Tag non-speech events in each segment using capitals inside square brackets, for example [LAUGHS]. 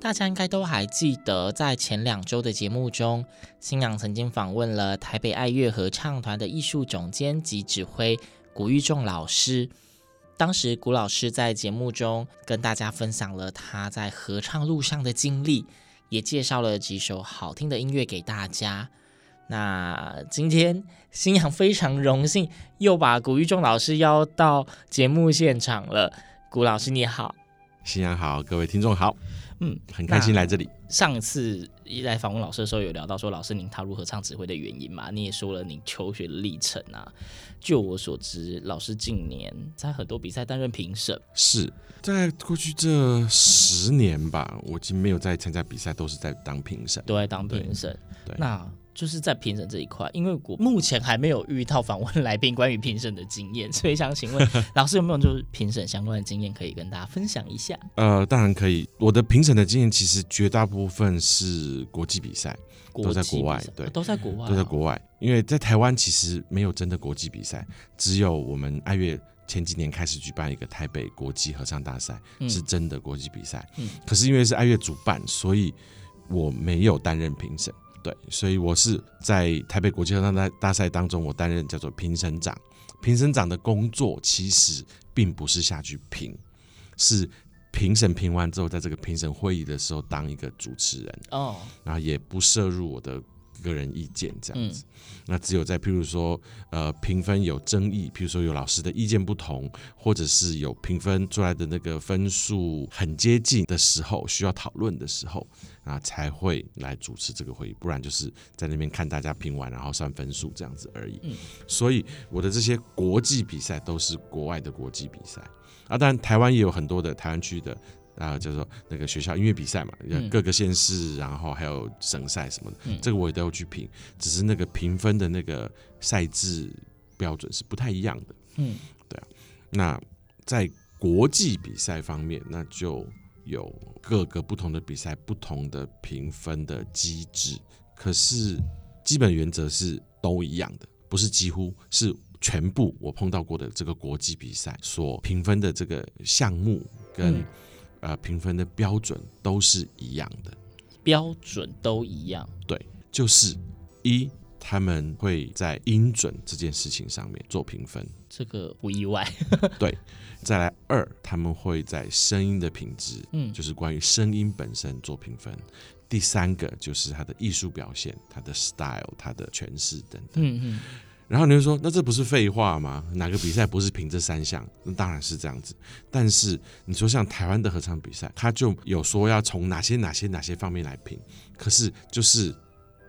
大家应该都还记得，在前两周的节目中，新阳曾经访问了台北爱乐合唱团的艺术总监及指挥古玉仲老师。当时，古老师在节目中跟大家分享了他在合唱路上的经历，也介绍了几首好听的音乐给大家。那今天新阳非常荣幸又把古玉仲老师邀到节目现场了。古老师你好，新阳好，各位听众好，嗯，很开心来这里。上次一来访问老师的时候，有聊到说老师您踏入合唱指挥的原因嘛？你也说了您求学的历程啊。就我所知，老师近年在很多比赛担任评审，是在过去这十年吧，我已经没有在参加比赛，都是在当评审。都在当评审。对，那就是在评审这一块，因为我目前还没有遇到访问来宾关于评审的经验，[LAUGHS] 所以想请问 [LAUGHS] 老师有没有就是评审相关的经验可以跟大家分享一下？呃，当然可以。我的评审的经验其实绝大部分是国际比赛，都在国外，对，都在国外、哦，都在国外。因为在台湾其实没有真的国际比赛，只有我们爱乐前几年开始举办一个台北国际合唱大赛，嗯、是真的国际比赛。嗯，可是因为是爱乐主办，所以我没有担任评审。对，所以我是在台北国际合唱大大赛当中，我担任叫做评审长。评审长的工作其实并不是下去评，是评审评完之后，在这个评审会议的时候当一个主持人哦，然后也不涉入我的个人意见这样子。嗯、那只有在譬如说呃评分有争议，譬如说有老师的意见不同，或者是有评分出来的那个分数很接近的时候，需要讨论的时候。啊，才会来主持这个会议，不然就是在那边看大家评完，然后算分数这样子而已。嗯，所以我的这些国际比赛都是国外的国际比赛啊，当然台湾也有很多的台湾区的啊，叫做那个学校音乐比赛嘛，各个县市，然后还有省赛什么的，嗯、这个我也都要去评，只是那个评分的那个赛制标准是不太一样的。嗯，对啊。那在国际比赛方面，那就。有各个不同的比赛，不同的评分的机制，可是基本原则是都一样的，不是几乎是全部我碰到过的这个国际比赛所评分的这个项目跟、嗯、呃评分的标准都是一样的，标准都一样，对，就是一。他们会在音准这件事情上面做评分，这个不意外。[LAUGHS] 对，再来二，他们会在声音的品质，嗯，就是关于声音本身做评分。第三个就是他的艺术表现，他的 style，他的诠释等等。嗯嗯。然后你就说，那这不是废话吗？哪个比赛不是评这三项？那当然是这样子。但是你说像台湾的合唱比赛，他就有说要从哪些哪些哪些方面来评，可是就是。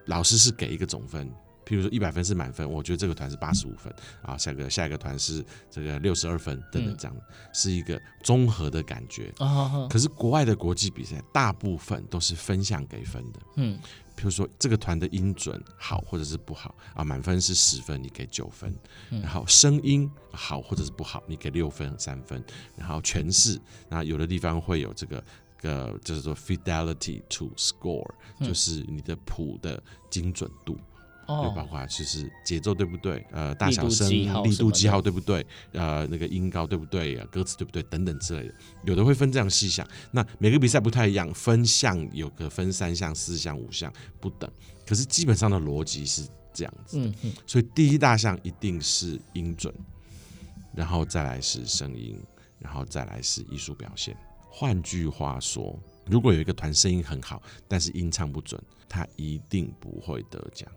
老师是给一个总分，譬如说一百分是满分，我觉得这个团是八十五分啊，下个下一个团是这个六十二分等等，这样、嗯、是一个综合的感觉。哦、可是国外的国际比赛大部分都是分项给分的，嗯，譬如说这个团的音准好或者是不好啊，满分是十分，你给九分，然后声音好或者是不好，你给六分三分，然后诠释，那有的地方会有这个。个就是说 fidelity to score，、嗯、就是你的谱的精准度，哦，就包括就是节奏对不对，呃，大小声、力度记号对不对，呃，那个音高对不对，歌词对不对，等等之类的，有的会分这样细项。那每个比赛不太一样，分项有个分三项、四项、五项不等，可是基本上的逻辑是这样子的。嗯嗯，所以第一大项一定是音准，然后再来是声音，然后再来是艺术表现。换句话说，如果有一个团声音很好，但是音唱不准，他一定不会得奖。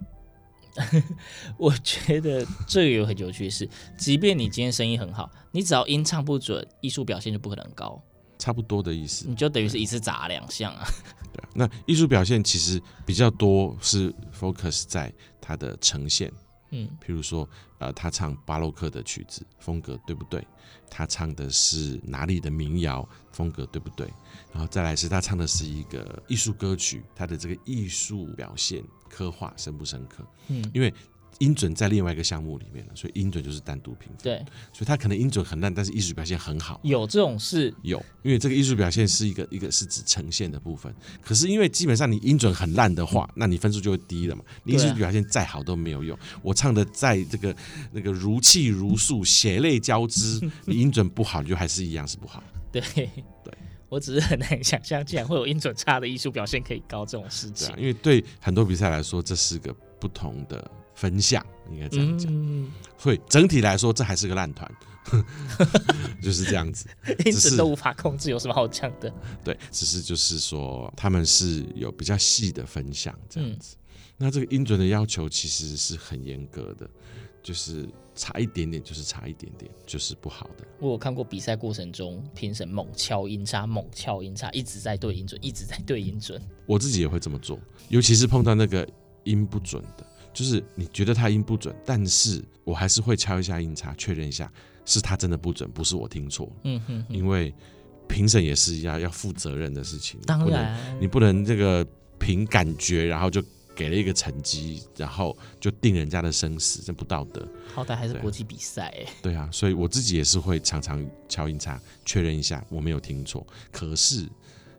[LAUGHS] 我觉得这个有很有趣的是，即便你今天声音很好，你只要音唱不准，艺术表现就不可能高。差不多的意思，你就等于是一次砸两项啊。对啊，那艺术表现其实比较多是 focus 在它的呈现。嗯，譬如说，呃，他唱巴洛克的曲子，风格对不对？他唱的是哪里的民谣，风格对不对？然后再来是他唱的是一个艺术歌曲，他的这个艺术表现刻画深不深刻？嗯，因为。音准在另外一个项目里面了，所以音准就是单独评分。对，所以他可能音准很烂，但是艺术表现很好。有这种事？有，因为这个艺术表现是一个一个是指呈现的部分。可是因为基本上你音准很烂的话，那你分数就会低了嘛。你艺术表现再好都没有用。我唱的再这个那个如泣如诉、血泪交织，[LAUGHS] 你音准不好，你就还是一样是不好。对对，[LAUGHS] 我只是很难想象，竟然会有音准差的艺术表现可以高这种事情。对啊，因为对很多比赛来说，这是个不同的。分享应该这样讲，嗯、所以整体来说，这还是个烂团，[LAUGHS] 就是这样子，[LAUGHS] 音准都无法控制，有什么好讲的？对，只是就是说，他们是有比较细的分享这样子。嗯、那这个音准的要求其实是很严格的，就是差一点点就是差一点点，就是不好的。我有看过比赛过程中，评审猛敲音叉，猛敲音叉，一直在对音准，一直在对音准。我自己也会这么做，尤其是碰到那个音不准的。就是你觉得他音不准，但是我还是会敲一下音叉，确认一下是他真的不准，不是我听错。嗯哼，因为评审也是一样要负责任的事情，当然你不能这个凭感觉，然后就给了一个成绩，然后就定人家的生死，这不道德。好歹还是国际比赛哎。对啊，所以我自己也是会常常敲音叉，确认一下我没有听错。可是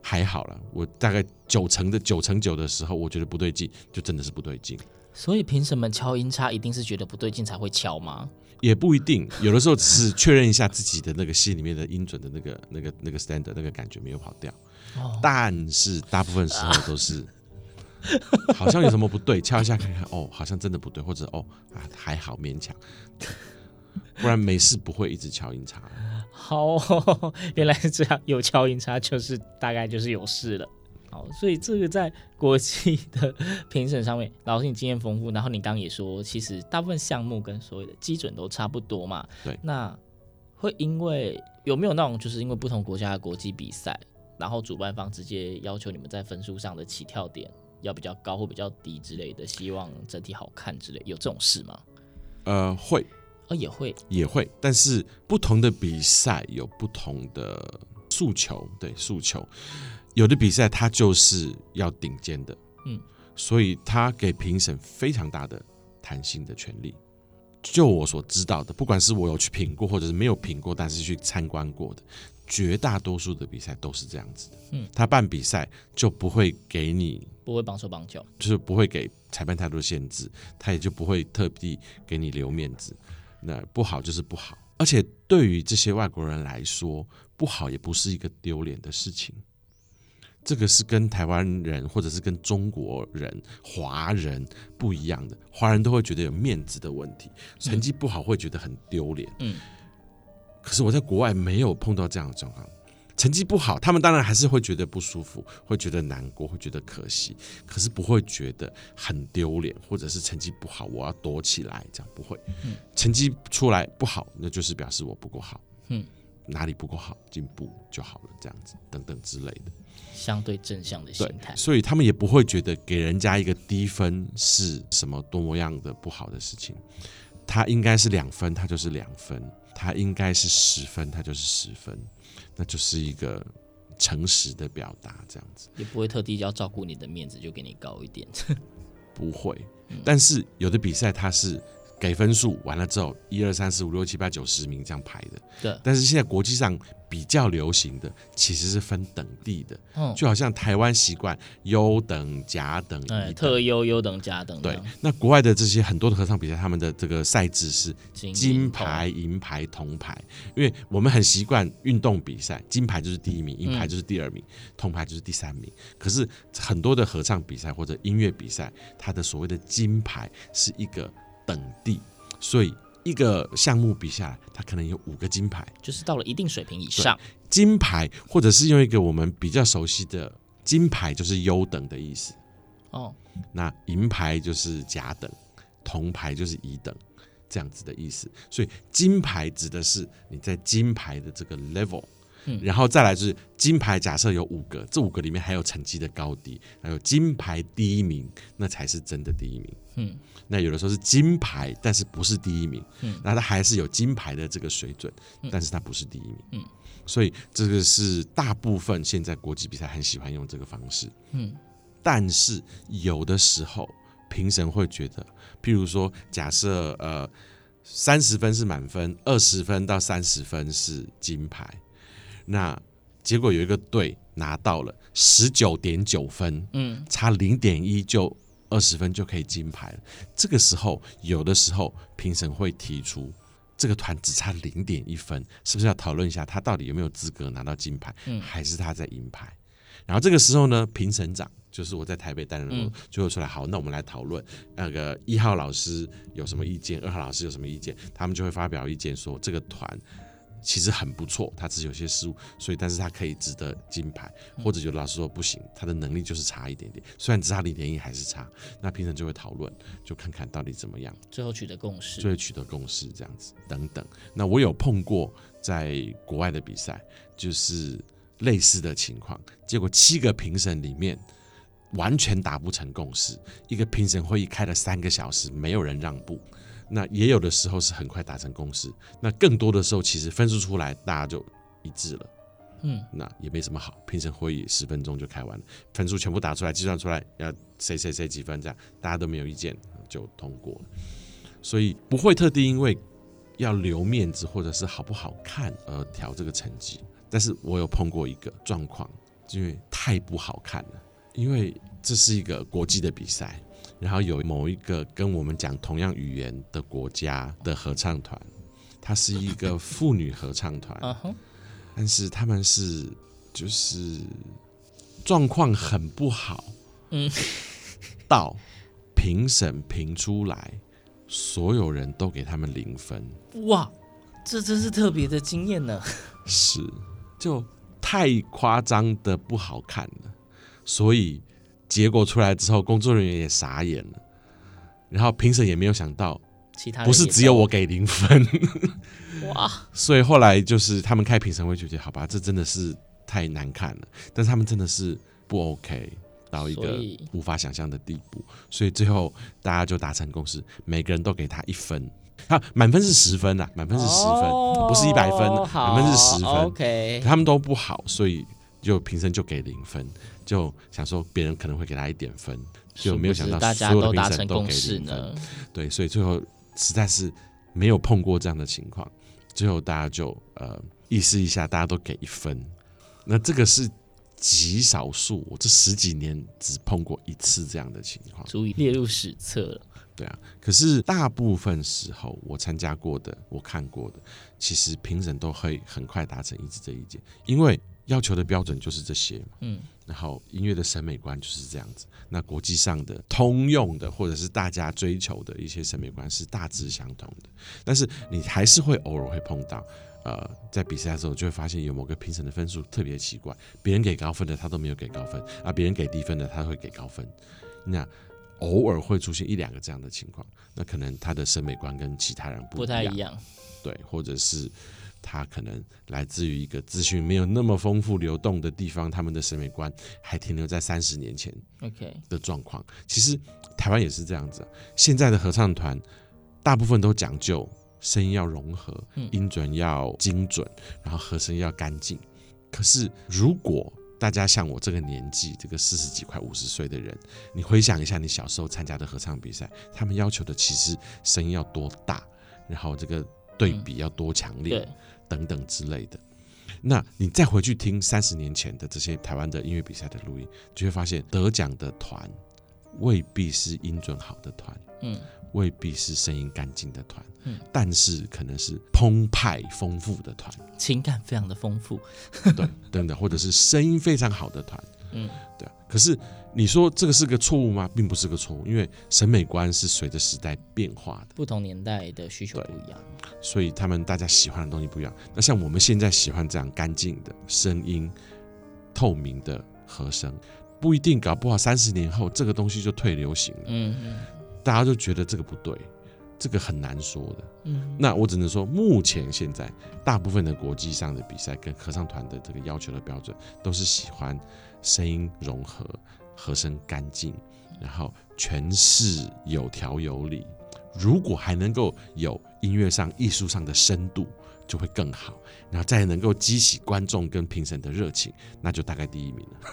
还好了，我大概九成的九成九的时候，我觉得不对劲，就真的是不对劲。所以凭什么敲音叉一定是觉得不对劲才会敲吗？也不一定，有的时候只是确认一下自己的那个心里面的音准的那个、那个、那个 standard 那个感觉没有跑掉。哦、但是大部分时候都是，啊、好像有什么不对，敲一下看看，哦，好像真的不对，或者哦啊还好勉强，不然没事不会一直敲音叉。好，[LAUGHS] 原来是这样，有敲音叉就是大概就是有事了。所以这个在国际的 [LAUGHS] 评审上面，老师你经验丰富，然后你刚刚也说，其实大部分项目跟所谓的基准都差不多嘛。对。那会因为有没有那种，就是因为不同国家的国际比赛，然后主办方直接要求你们在分数上的起跳点要比较高或比较低之类的，希望整体好看之类，有这种事吗？呃，会。呃，也会，也会。但是不同的比赛有不同的诉求，对，诉求。有的比赛它就是要顶尖的，嗯，所以他给评审非常大的弹性的权利。就我所知道的，不管是我有去评过，或者是没有评过，但是去参观过的，绝大多数的比赛都是这样子的。嗯，他办比赛就不会给你，不会绑手绑脚，就是不会给裁判太多限制，他也就不会特地给你留面子。那不好就是不好，而且对于这些外国人来说，不好也不是一个丢脸的事情。这个是跟台湾人或者是跟中国人、华人不一样的，华人都会觉得有面子的问题，成绩不好会觉得很丢脸。嗯，可是我在国外没有碰到这样的状况，成绩不好，他们当然还是会觉得不舒服，会觉得难过，会觉得可惜，可是不会觉得很丢脸，或者是成绩不好我要躲起来，这样不会。嗯，成绩出来不好，那就是表示我不够好。嗯。哪里不够好，进步就好了，这样子等等之类的，相对正向的心态，所以他们也不会觉得给人家一个低分是什么多么样的不好的事情。他应该是两分，他就是两分；他应该是十分，他就是十分。那就是一个诚实的表达，这样子也不会特地要照顾你的面子就给你高一点，不会。但是有的比赛它是。给分数完了之后，一二三四五六七八九十名这样排的。对。但是现在国际上比较流行的其实是分等地的，嗯，就好像台湾习惯优等、甲等、等、特优、优等、甲等。对。那国外的这些很多的合唱比赛，他们的这个赛制是金牌、银牌、铜牌，因为我们很习惯运动比赛，金牌就是第一名，银牌就是第二名，铜牌就是第三名。可是很多的合唱比赛或者音乐比赛，它的所谓的金牌是一个。等地，所以一个项目比下来，它可能有五个金牌，就是到了一定水平以上。金牌或者是用一个我们比较熟悉的金牌，就是优等的意思。哦，那银牌就是甲等，铜牌就是乙等，这样子的意思。所以金牌指的是你在金牌的这个 level。嗯，然后再来就是金牌，假设有五个，这五个里面还有成绩的高低，还有金牌第一名，那才是真的第一名。嗯，那有的时候是金牌，但是不是第一名。嗯，那他还是有金牌的这个水准，但是他不是第一名。嗯，所以这个是大部分现在国际比赛很喜欢用这个方式。嗯，但是有的时候评审会觉得，譬如说假设呃三十分是满分，二十分到三十分是金牌。那结果有一个队拿到了十九点九分，嗯，差零点一就二十分就可以金牌了。这个时候，有的时候评审会提出，这个团只差零点一分，是不是要讨论一下他到底有没有资格拿到金牌，嗯，还是他在银牌？然后这个时候呢，评审长就是我在台北担任的，就会出来，好，那我们来讨论那个一号老师有什么意见，二号老师有什么意见，他们就会发表意见说这个团。其实很不错，他只是有些失误，所以但是他可以值得金牌，或者有老师说不行，他的能力就是差一点点，虽然只差零点一还是差，那评审就会讨论，就看看到底怎么样，最后取得共识，最后取得共识这样子等等。那我有碰过在国外的比赛，就是类似的情况，结果七个评审里面完全达不成共识，一个评审会议开了三个小时，没有人让步。那也有的时候是很快达成共识，那更多的时候其实分数出来大家就一致了，嗯，那也没什么好，评审会议十分钟就开完了，分数全部打出来，计算出来要谁谁谁几分这样，大家都没有意见就通过了，所以不会特地因为要留面子或者是好不好看而调这个成绩，但是我有碰过一个状况，因为太不好看了，因为这是一个国际的比赛。然后有某一个跟我们讲同样语言的国家的合唱团，它是一个妇女合唱团，[LAUGHS] 但是他们是就是状况很不好，嗯，[LAUGHS] 到评审评出来，所有人都给他们零分，哇，这真是特别的经验呢，是就太夸张的不好看了，所以。结果出来之后，工作人员也傻眼了，然后评审也没有想到，其他不是只有我给零分，哇！[LAUGHS] 所以后来就是他们开评审会觉得，好吧，这真的是太难看了，但是他们真的是不 OK 到一个无法想象的地步，所以最后大家就达成共识，每个人都给他一分，啊，满分是十分啊，满分是十分，哦、不是一百分，满分是十分，OK，他们都不好，所以就评审就给零分。就想说别人可能会给他一点分，就没有想到所有的评审都给零分。对，所以最后实在是没有碰过这样的情况。最后大家就呃意思一下，大家都给一分。那这个是极少数，我这十几年只碰过一次这样的情况，足以列入史册了。对啊，可是大部分时候我参加过的、我看过的，其实评审都会很快达成一致这意见，因为要求的标准就是这些。嗯。然后音乐的审美观就是这样子。那国际上的通用的，或者是大家追求的一些审美观是大致相同的。但是你还是会偶尔会碰到，呃，在比赛的时候就会发现有某个评审的分数特别奇怪，别人给高分的他都没有给高分，啊，别人给低分的他会给高分。那偶尔会出现一两个这样的情况，那可能他的审美观跟其他人不，不太一样，对，或者是。他可能来自于一个资讯没有那么丰富流动的地方，他们的审美观还停留在三十年前，OK 的状况。其实台湾也是这样子，现在的合唱团大部分都讲究声音要融合，音准要精准，然后和声要干净。可是如果大家像我这个年纪，这个四十几快五十岁的人，你回想一下你小时候参加的合唱比赛，他们要求的其实声音要多大，然后这个对比要多强烈。嗯等等之类的，那你再回去听三十年前的这些台湾的音乐比赛的录音，就会发现得奖的团未必是音准好的团，嗯，未必是声音干净的团，嗯，但是可能是澎湃丰富的团，情感非常的丰富，对，等等，或者是声音非常好的团，嗯，对啊。可是你说这个是个错误吗？并不是个错误，因为审美观是随着时代变化的，不同年代的需求不一样，所以他们大家喜欢的东西不一样。那像我们现在喜欢这样干净的声音、透明的和声，不一定，搞不好三十年后这个东西就退流行了。嗯嗯，大家就觉得这个不对。这个很难说的，嗯，那我只能说，目前现在大部分的国际上的比赛跟合唱团的这个要求的标准，都是喜欢声音融合、和声干净，然后诠释有条有理。如果还能够有音乐上、艺术上的深度，就会更好。然后再能够激起观众跟评审的热情，那就大概第一名了。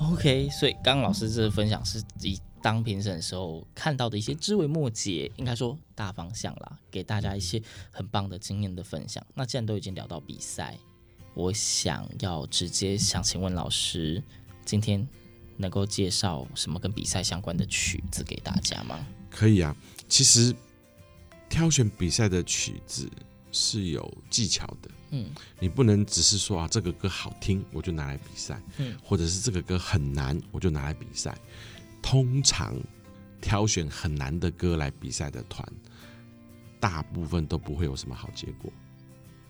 [LAUGHS] OK，所以刚刚老师这个分享是以。当评审的时候看到的一些枝微末节，应该说大方向啦，给大家一些很棒的经验的分享。那既然都已经聊到比赛，我想要直接想请问老师，今天能够介绍什么跟比赛相关的曲子给大家吗？可以啊，其实挑选比赛的曲子是有技巧的，嗯，你不能只是说啊这个歌好听我就拿来比赛，嗯，或者是这个歌很难我就拿来比赛。通常挑选很难的歌来比赛的团，大部分都不会有什么好结果。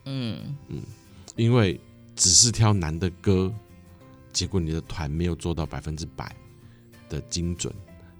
嗯嗯，因为只是挑难的歌，结果你的团没有做到百分之百的精准，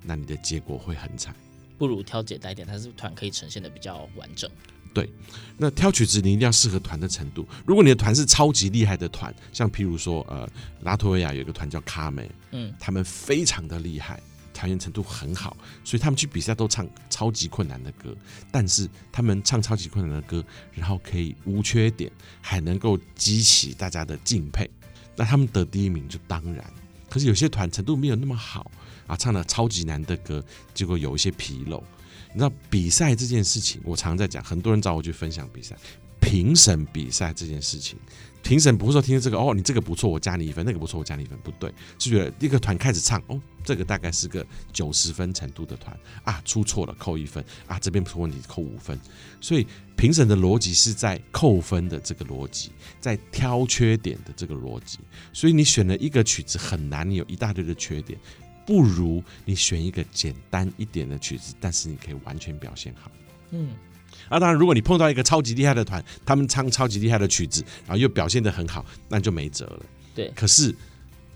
那你的结果会很惨。不如挑简单一点，它是团可以呈现的比较完整。对，那挑曲子你一定要适合团的程度。如果你的团是超级厉害的团，像譬如说呃拉脱维亚有一个团叫卡梅，嗯，他们非常的厉害，条件程度很好，所以他们去比赛都唱超级困难的歌。但是他们唱超级困难的歌，然后可以无缺点，还能够激起大家的敬佩，那他们得第一名就当然。可是有些团程度没有那么好啊，唱了超级难的歌，结果有一些纰漏。你知道比赛这件事情，我常在讲，很多人找我去分享比赛、评审比赛这件事情。评审不是说听这个哦，你这个不错，我加你一分；那个不错，我加你一分。不对，是觉得一个团开始唱哦，这个大概是个九十分程度的团啊，出错了扣一分啊，这边出问题扣五分。所以评审的逻辑是在扣分的这个逻辑，在挑缺点的这个逻辑。所以你选了一个曲子很难，你有一大堆的缺点。不如你选一个简单一点的曲子，但是你可以完全表现好。嗯，啊，当然，如果你碰到一个超级厉害的团，他们唱超级厉害的曲子，然后又表现的很好，那就没辙了。对。可是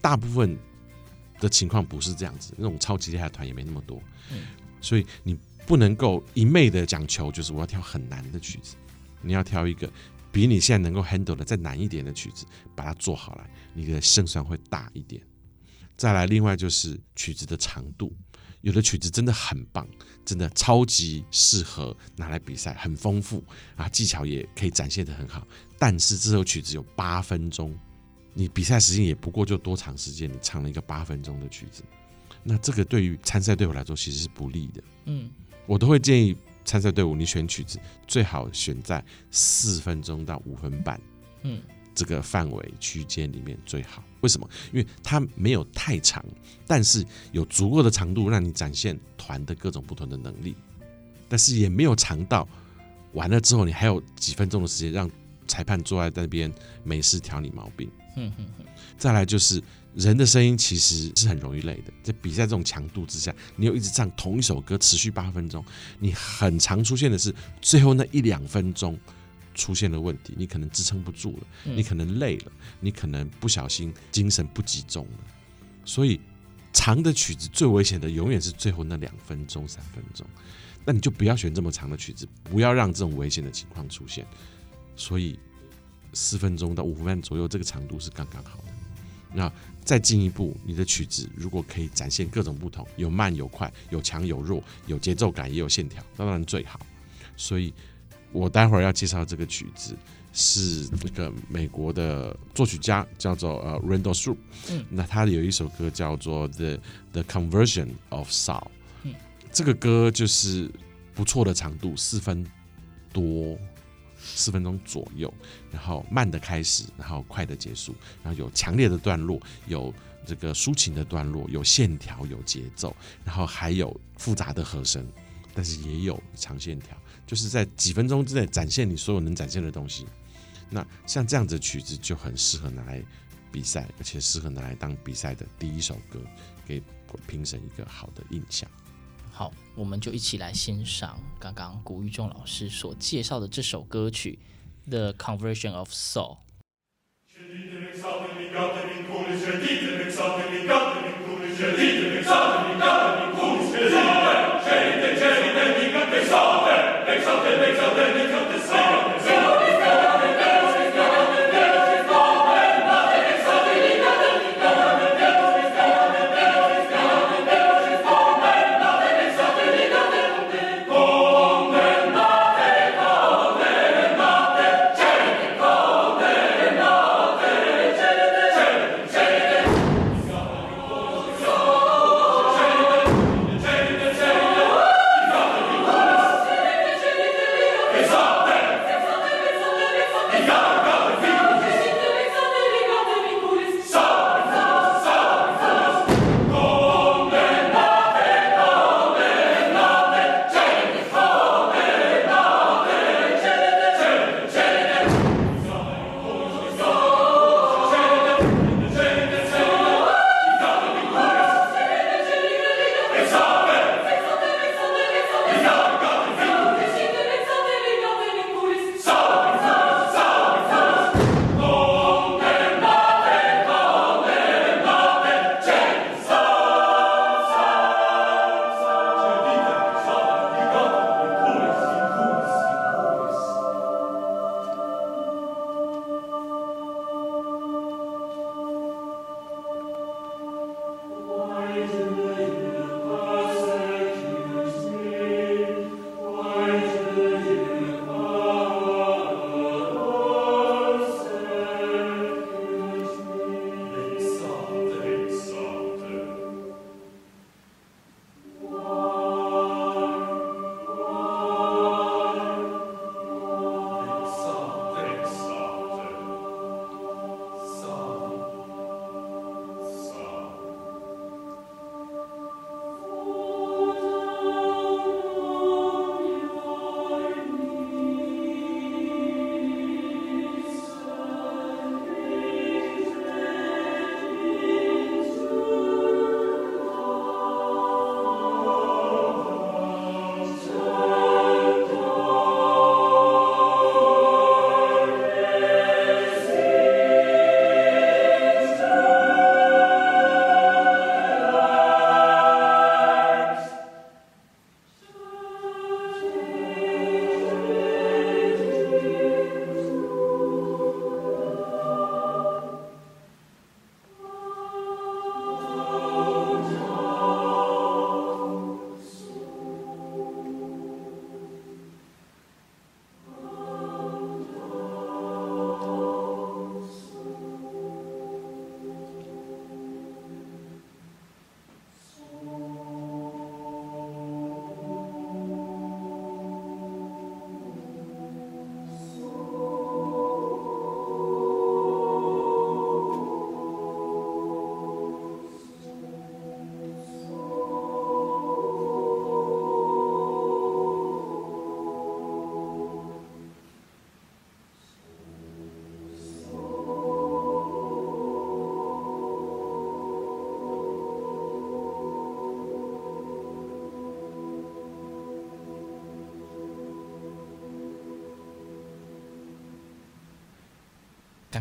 大部分的情况不是这样子，那种超级厉害的团也没那么多。嗯。所以你不能够一昧的讲求，就是我要挑很难的曲子，你要挑一个比你现在能够 handle 的再难一点的曲子，把它做好了，你的胜算会大一点。再来，另外就是曲子的长度，有的曲子真的很棒，真的超级适合拿来比赛，很丰富啊，技巧也可以展现的很好。但是这首曲子有八分钟，你比赛时间也不过就多长时间，你唱了一个八分钟的曲子，那这个对于参赛队伍来说其实是不利的。嗯，我都会建议参赛队伍，你选曲子最好选在四分钟到五分半。嗯。这个范围区间里面最好，为什么？因为它没有太长，但是有足够的长度让你展现团的各种不同的能力，但是也没有长到完了之后你还有几分钟的时间让裁判坐在那边没事挑你毛病。再来就是人的声音其实是很容易累的，在比赛这种强度之下，你又一直唱同一首歌持续八分钟，你很常出现的是最后那一两分钟。出现了问题，你可能支撑不住了，你可能累了，你可能不小心精神不集中了。所以长的曲子最危险的永远是最后那两分钟、三分钟。那你就不要选这么长的曲子，不要让这种危险的情况出现。所以四分钟到五分半左右这个长度是刚刚好的。那再进一步，你的曲子如果可以展现各种不同，有慢有快，有强有弱，有节奏感也有线条，当然最好。所以。我待会儿要介绍这个曲子，是那个美国的作曲家叫做呃 Randall Shoup，嗯，那他有一首歌叫做 The The Conversion of Soul，嗯，这个歌就是不错的长度，四分多，四分钟左右，然后慢的开始，然后快的结束，然后有强烈的段落，有这个抒情的段落，有线条，有节奏，然后还有复杂的和声，但是也有长线条。就是在几分钟之内展现你所有能展现的东西，那像这样子的曲子就很适合拿来比赛，而且适合拿来当比赛的第一首歌，给评审一个好的印象。好，我们就一起来欣赏刚刚古玉仲老师所介绍的这首歌曲《The Conversion of Soul》。come, let me come.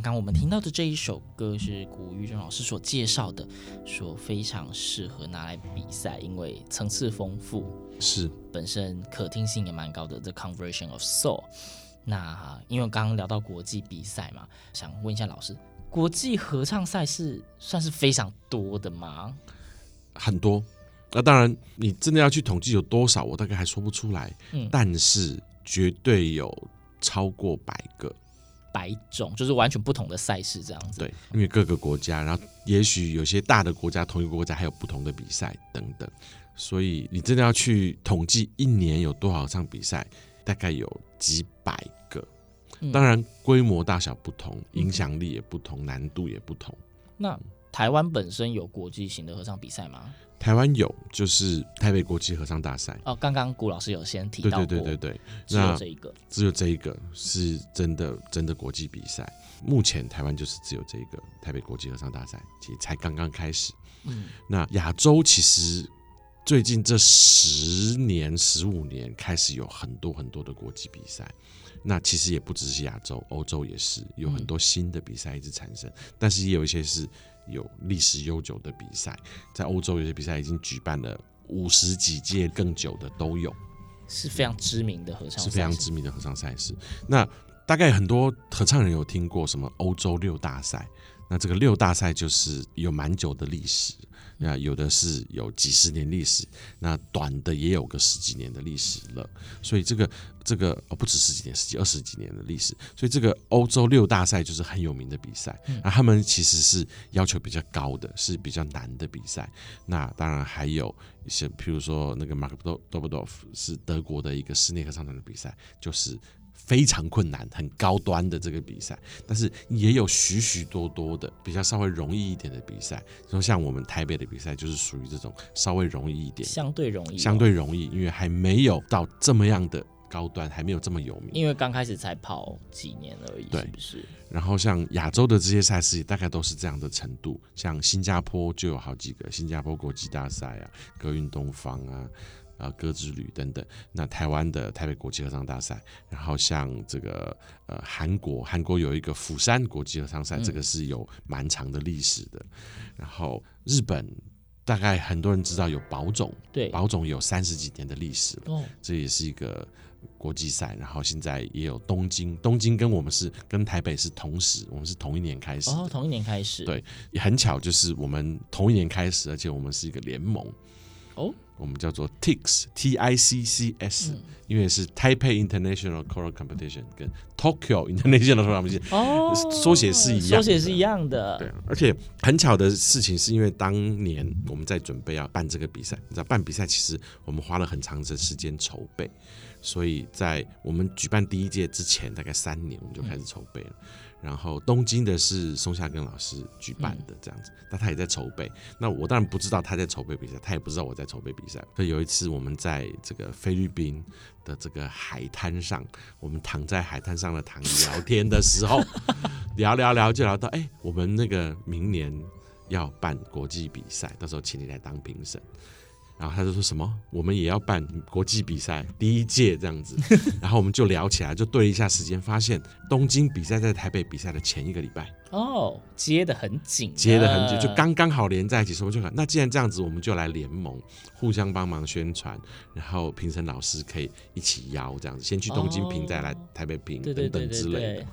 刚刚我们听到的这一首歌是古玉仲老师所介绍的，说非常适合拿来比赛，因为层次丰富，是本身可听性也蛮高的。The Conversion of Soul。那因为刚刚聊到国际比赛嘛，想问一下老师，国际合唱赛是算是非常多的吗？很多。那当然，你真的要去统计有多少，我大概还说不出来。嗯，但是绝对有超过百个。百种就是完全不同的赛事这样子，对，因为各个国家，然后也许有些大的国家，同一个国家还有不同的比赛等等，所以你真的要去统计一年有多少场比赛，大概有几百个。当然规模大小不同，影响力也不同，难度也不同。那台湾本身有国际型的合唱比赛吗？台湾有，就是台北国际合唱大赛。哦，刚刚古老师有先提到过，对对对对对，只有这一个，只有这一个是真的真的国际比赛。目前台湾就是只有这一个台北国际合唱大赛，其实才刚刚开始。嗯，那亚洲其实最近这十年、十五年开始有很多很多的国际比赛。那其实也不只是亚洲，欧洲也是有很多新的比赛一直产生，嗯、但是也有一些是。有历史悠久的比赛，在欧洲有些比赛已经举办了五十几届更久的都有，是非常知名的合唱，是非常知名的合唱赛事。那大概很多合唱人有听过什么欧洲六大赛，那这个六大赛就是有蛮久的历史。那有的是有几十年历史，那短的也有个十几年的历史了。所以这个这个哦，不止十几年，十几二十几年的历史。所以这个欧洲六大赛就是很有名的比赛。那他们其实是要求比较高的，是比较难的比赛。那当然还有一些，譬如说那个马克多多布多夫是德国的一个室内合唱团的比赛，就是。非常困难、很高端的这个比赛，但是也有许许多多的比较稍微容易一点的比赛。说像我们台北的比赛，就是属于这种稍微容易一点，相对容易，相对容易，因为还没有到这么样的高端，还没有这么有名。因为刚开始才跑几年而已，对，是不是？然后像亚洲的这些赛事，大概都是这样的程度。像新加坡就有好几个新加坡国际大赛啊，歌韵东方啊。啊，歌之旅等等。那台湾的台北国际合唱大赛，然后像这个呃韩国，韩国有一个釜山国际合唱赛，这个是有蛮长的历史的。然后日本大概很多人知道有宝冢，对，宝冢有三十几年的历史了，这也是一个国际赛。然后现在也有东京，东京跟我们是跟台北是同时，我们是同一年开始，哦，同一年开始，对，也很巧，就是我们同一年开始，而且我们是一个联盟。哦，我们叫做 TICS，T I C C S，嗯，因为是 Taipei International Choral Competition 跟 Tokyo International Choral Competition，哦，缩写是一样，缩写是一样的。对，而且很巧的事情是因为当年我们在准备要办这个比赛，你知道办比赛其实我们花了很长的时间筹备，所以在我们举办第一届之前大概三年我们就开始筹备了。嗯然后东京的是松下根老师举办的这样子，那他也在筹备。那我当然不知道他在筹备比赛，他也不知道我在筹备比赛。可有一次我们在这个菲律宾的这个海滩上，我们躺在海滩上的躺椅聊天的时候，[LAUGHS] 聊聊聊就聊到，哎，我们那个明年要办国际比赛，到时候请你来当评审。然后他就说什么，我们也要办国际比赛第一届这样子，[LAUGHS] 然后我们就聊起来，就对一下时间，发现东京比赛在台北比赛的前一个礼拜。哦，接的很紧，接的很紧，就刚刚好连在一起，所以我就看，那既然这样子，我们就来联盟，互相帮忙宣传，然后评审老师可以一起邀这样子，先去东京评，再来台北评等等之类的，对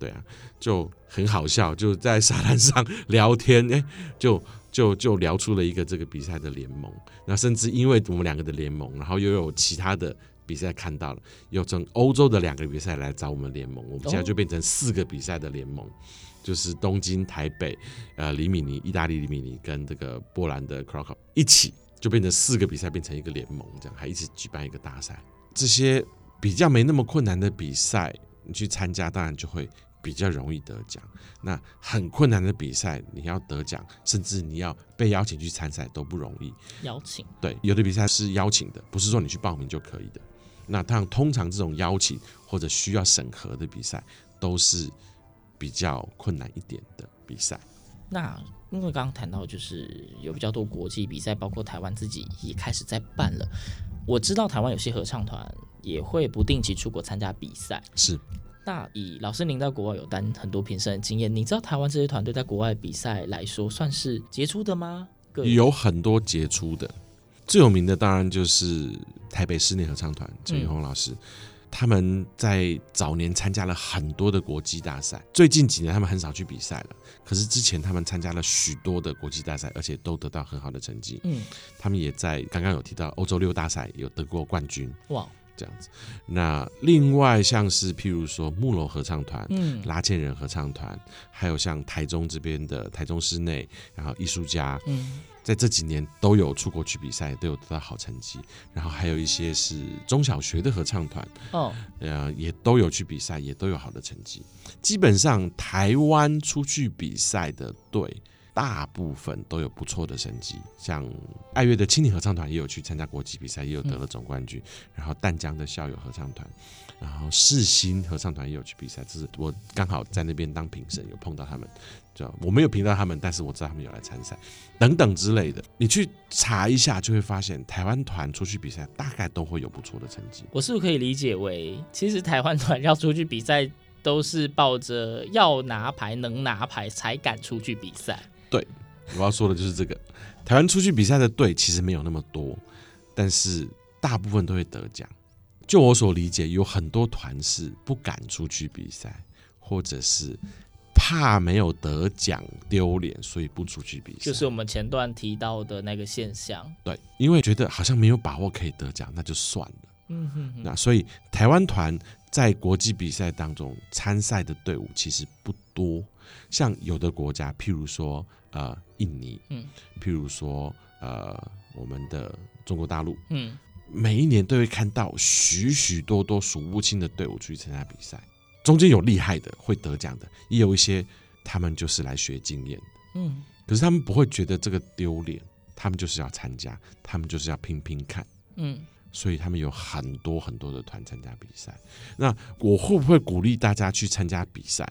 对啊，就很好笑，就在沙滩上聊天，[LAUGHS] 哎，就。就就聊出了一个这个比赛的联盟，那甚至因为我们两个的联盟，然后又有其他的比赛看到了，又从欧洲的两个比赛来找我们联盟，我们现在就变成四个比赛的联盟，就是东京、台北、呃，里米尼、意大利里米尼跟这个波兰的 c r o c o 一起，就变成四个比赛变成一个联盟，这样还一起举办一个大赛。这些比较没那么困难的比赛，你去参加，当然就会。比较容易得奖，那很困难的比赛，你要得奖，甚至你要被邀请去参赛都不容易。邀请，对，有的比赛是邀请的，不是说你去报名就可以的。那当然，通常这种邀请或者需要审核的比赛，都是比较困难一点的比赛。那因为刚刚谈到，就是有比较多国际比赛，包括台湾自己也开始在办了。我知道台湾有些合唱团也会不定期出国参加比赛，是。那以老师您在国外有担很多评审的经验，你知道台湾这些团队在国外比赛来说算是杰出的吗？有很多杰出的，最有名的当然就是台北室内合唱团陈宇宏老师，嗯、他们在早年参加了很多的国际大赛，最近几年他们很少去比赛了，可是之前他们参加了许多的国际大赛，而且都得到很好的成绩。嗯，他们也在刚刚有提到欧洲六大赛有得过冠军。哇！这样子，那另外像是譬如说木楼合唱团、嗯，拉纤人合唱团，还有像台中这边的台中室内，然后艺术家，嗯，在这几年都有出国去比赛，都有得到好成绩。然后还有一些是中小学的合唱团，哦，呃，也都有去比赛，也都有好的成绩。基本上台湾出去比赛的队。大部分都有不错的成绩。像爱乐的青年合唱团也有去参加国际比赛，也有得了总冠军。然后淡江的校友合唱团，然后世新合唱团也有去比赛。这是我刚好在那边当评审，有碰到他们。就我没有评到他们，但是我知道他们有来参赛，等等之类的。你去查一下，就会发现台湾团出去比赛，大概都会有不错的成绩。我是不是可以理解为，其实台湾团要出去比赛，都是抱着要拿牌、能拿牌才敢出去比赛？对，我要说的就是这个。台湾出去比赛的队其实没有那么多，但是大部分都会得奖。就我所理解，有很多团是不敢出去比赛，或者是。怕没有得奖丢脸，所以不出去比赛。就是我们前段提到的那个现象。对，因为觉得好像没有把握可以得奖，那就算了。嗯哼哼。那所以台湾团在国际比赛当中参赛的队伍其实不多，像有的国家，譬如说呃印尼，嗯，譬如说呃我们的中国大陆，嗯，每一年都会看到许许多多数不清的队伍出去参加比赛。中间有厉害的会得奖的，也有一些他们就是来学经验的，嗯，可是他们不会觉得这个丢脸，他们就是要参加，他们就是要拼拼看，嗯，所以他们有很多很多的团参加比赛。那我会不会鼓励大家去参加比赛？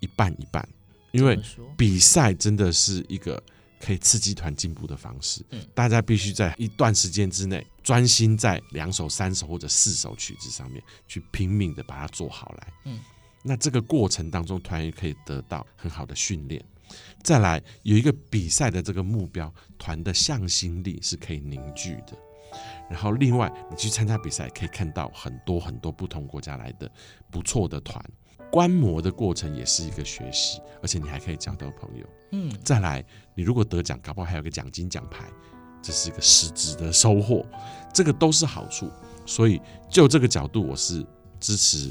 一半一半，因为比赛真的是一个。可以刺激团进步的方式，嗯，大家必须在一段时间之内专心在两首、三首或者四首曲子上面去拼命的把它做好来，嗯，那这个过程当中，团员可以得到很好的训练。再来有一个比赛的这个目标，团的向心力是可以凝聚的。然后另外，你去参加比赛，可以看到很多很多不同国家来的不错的团。观摩的过程也是一个学习，而且你还可以交到朋友。嗯，再来，你如果得奖，搞不好还有个奖金奖牌，这是一个实质的收获，这个都是好处。所以就这个角度，我是支持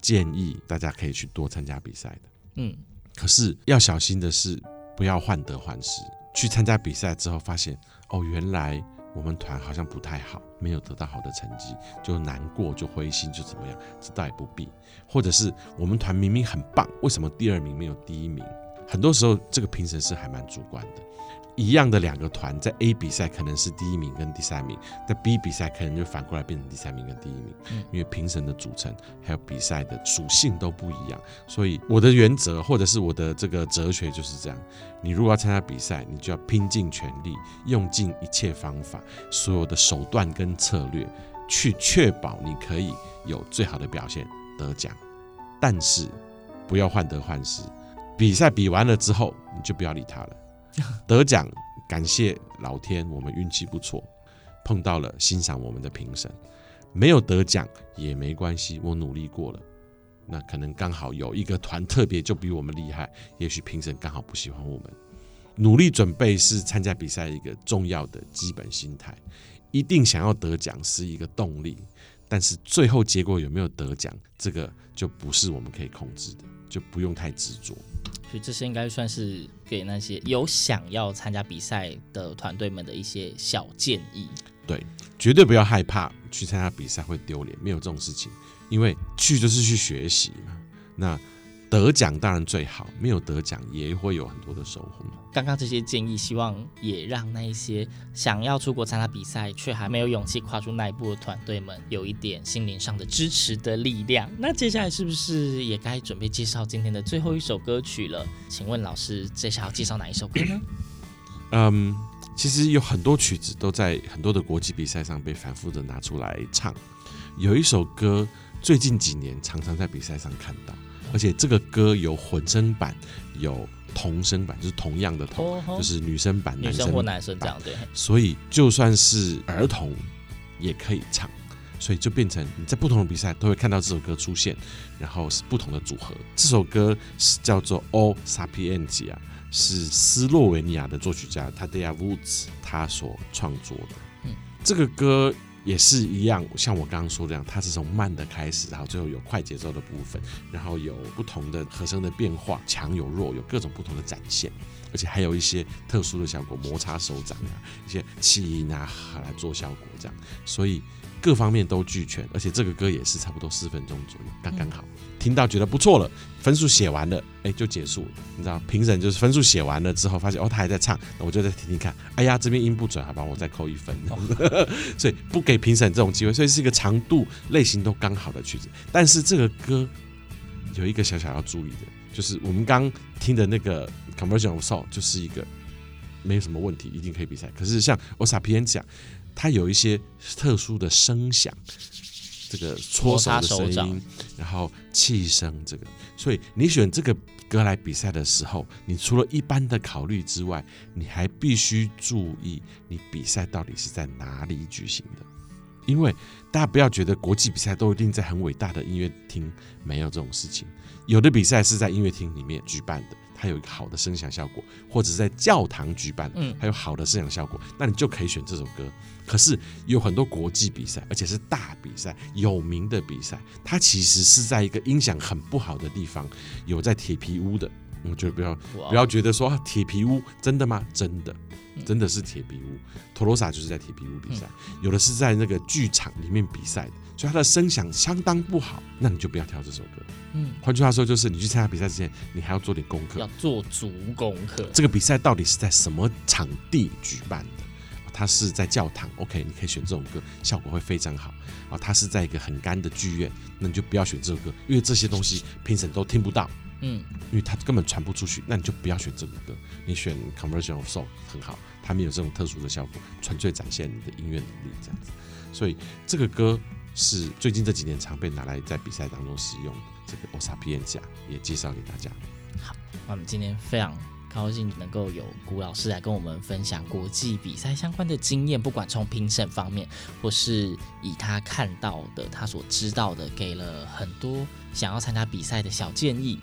建议大家可以去多参加比赛的。嗯，可是要小心的是，不要患得患失。去参加比赛之后，发现哦，原来。我们团好像不太好，没有得到好的成绩，就难过，就灰心，就怎么样？这倒也不必。或者是我们团明明很棒，为什么第二名没有第一名？很多时候，这个评审是还蛮主观的。一样的两个团在 A 比赛可能是第一名跟第三名，在 B 比赛可能就反过来变成第三名跟第一名，因为评审的组成还有比赛的属性都不一样。所以我的原则或者是我的这个哲学就是这样：你如果要参加比赛，你就要拼尽全力，用尽一切方法，所有的手段跟策略，去确保你可以有最好的表现得奖。但是不要患得患失，比赛比完了之后，你就不要理他了。[LAUGHS] 得奖，感谢老天，我们运气不错，碰到了欣赏我们的评审。没有得奖也没关系，我努力过了。那可能刚好有一个团特别就比我们厉害，也许评审刚好不喜欢我们。努力准备是参加比赛一个重要的基本心态，一定想要得奖是一个动力，但是最后结果有没有得奖，这个就不是我们可以控制的，就不用太执着。所以这些应该算是给那些有想要参加比赛的团队们的一些小建议。对，绝对不要害怕去参加比赛会丢脸，没有这种事情，因为去就是去学习嘛。那。得奖当然最好，没有得奖也会有很多的收获。刚刚这些建议，希望也让那一些想要出国参加比赛却还没有勇气跨出那一步的团队们，有一点心灵上的支持的力量。那接下来是不是也该准备介绍今天的最后一首歌曲了？请问老师，接下来要介绍哪一首歌呢？嗯，其实有很多曲子都在很多的国际比赛上被反复的拿出来唱。有一首歌，最近几年常常在比赛上看到。而且这个歌有混声版，有童声版，就是同样的童，就是女生版、男生或男生这样对。所以就算是儿童也可以唱，所以就变成你在不同的比赛都会看到这首歌出现，然后是不同的组合。这首歌是叫做《O Sapientia》，是斯洛维尼亚的作曲家 Tadeusz Wójc 他所创作的。嗯，这个歌。也是一样，像我刚刚说的这样，它是从慢的开始，然后最后有快节奏的部分，然后有不同的和声的变化，强有弱，有各种不同的展现。而且还有一些特殊的效果，摩擦手掌啊，一些气音啊来做效果，这样，所以各方面都俱全，而且这个歌也是差不多四分钟左右，刚刚好。嗯、听到觉得不错了，分数写完了，哎、欸，就结束了。你知道，评审就是分数写完了之后，发现哦，他还在唱，那我就再听听看。哎呀，这边音不准，好吧，我再扣一分。哦、[LAUGHS] 所以不给评审这种机会，所以是一个长度、类型都刚好的曲子。但是这个歌有一个小小要注意的，就是我们刚听的那个 Conversion of Soul 就是一个没有什么问题，一定可以比赛。可是像 O Sapientia，它有一些特殊的声响，这个搓手的声音，然后气声，这个，所以你选这个歌来比赛的时候，你除了一般的考虑之外，你还必须注意你比赛到底是在哪里举行的。因为大家不要觉得国际比赛都一定在很伟大的音乐厅，没有这种事情。有的比赛是在音乐厅里面举办的，它有一个好的声响效果，或者是在教堂举办，嗯，还有好的声响效果，那你就可以选这首歌。可是有很多国际比赛，而且是大比赛、有名的比赛，它其实是在一个音响很不好的地方，有在铁皮屋的。我觉得不要不要觉得说铁皮屋真的吗？真的。真的是铁皮屋，托罗萨就是在铁皮屋比赛，有的是在那个剧场里面比赛的，所以它的声响相当不好，那你就不要挑这首歌。嗯，换句话说就是，你去参加比赛之前，你还要做点功课，要做足功课。这个比赛到底是在什么场地举办的？它是在教堂，OK，你可以选这种歌，效果会非常好。啊，它是在一个很干的剧院，那你就不要选这首歌，因为这些东西评审都听不到。嗯，因为它根本传不出去，那你就不要选这个歌，你选 Conversion of Soul 很好，它没有这种特殊的效果，纯粹展现你的音乐能力这样子。所以这个歌是最近这几年常被拿来在比赛当中使用的，这个 O Sapientia 也介绍给大家。好，那我们今天非常高兴能够有古老师来跟我们分享国际比赛相关的经验，不管从评审方面，或是以他看到的、他所知道的，给了很多想要参加比赛的小建议。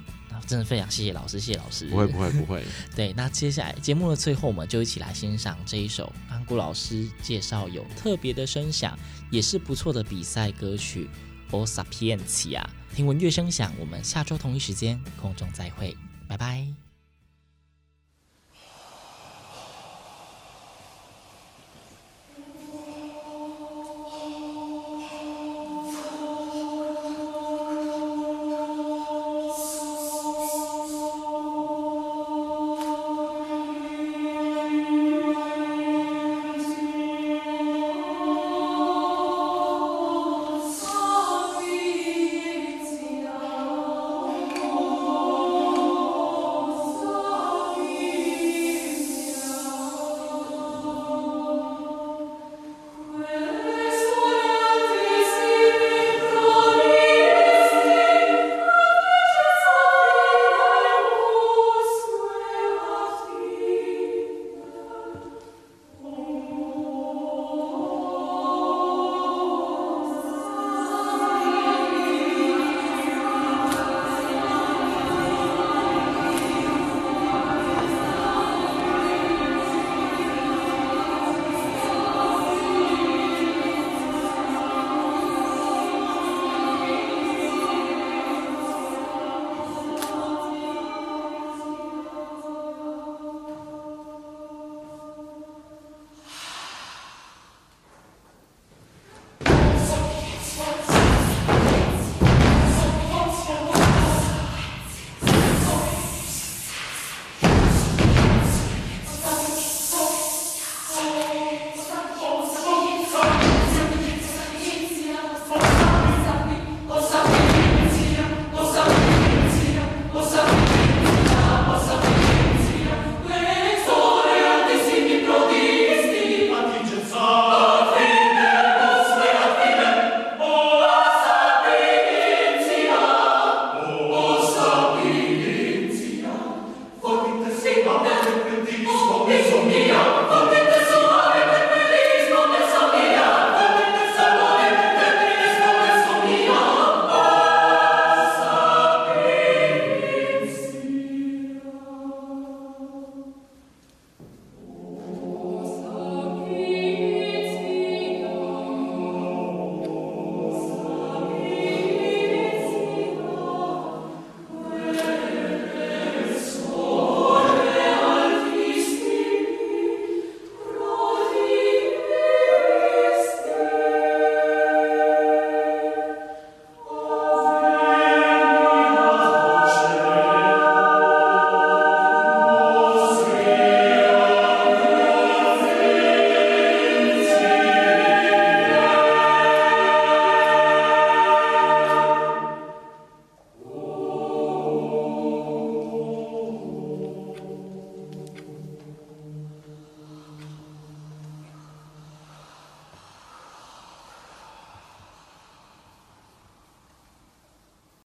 真的非常谢谢老师，谢谢老师。不会不会不会。[LAUGHS] 对，那接下来节目的最后，我们就一起来欣赏这一首安谷老师介绍有特别的声响，也是不错的比赛歌曲《O Sapientia》。听闻乐声响，我们下周同一时间空中再会，拜拜。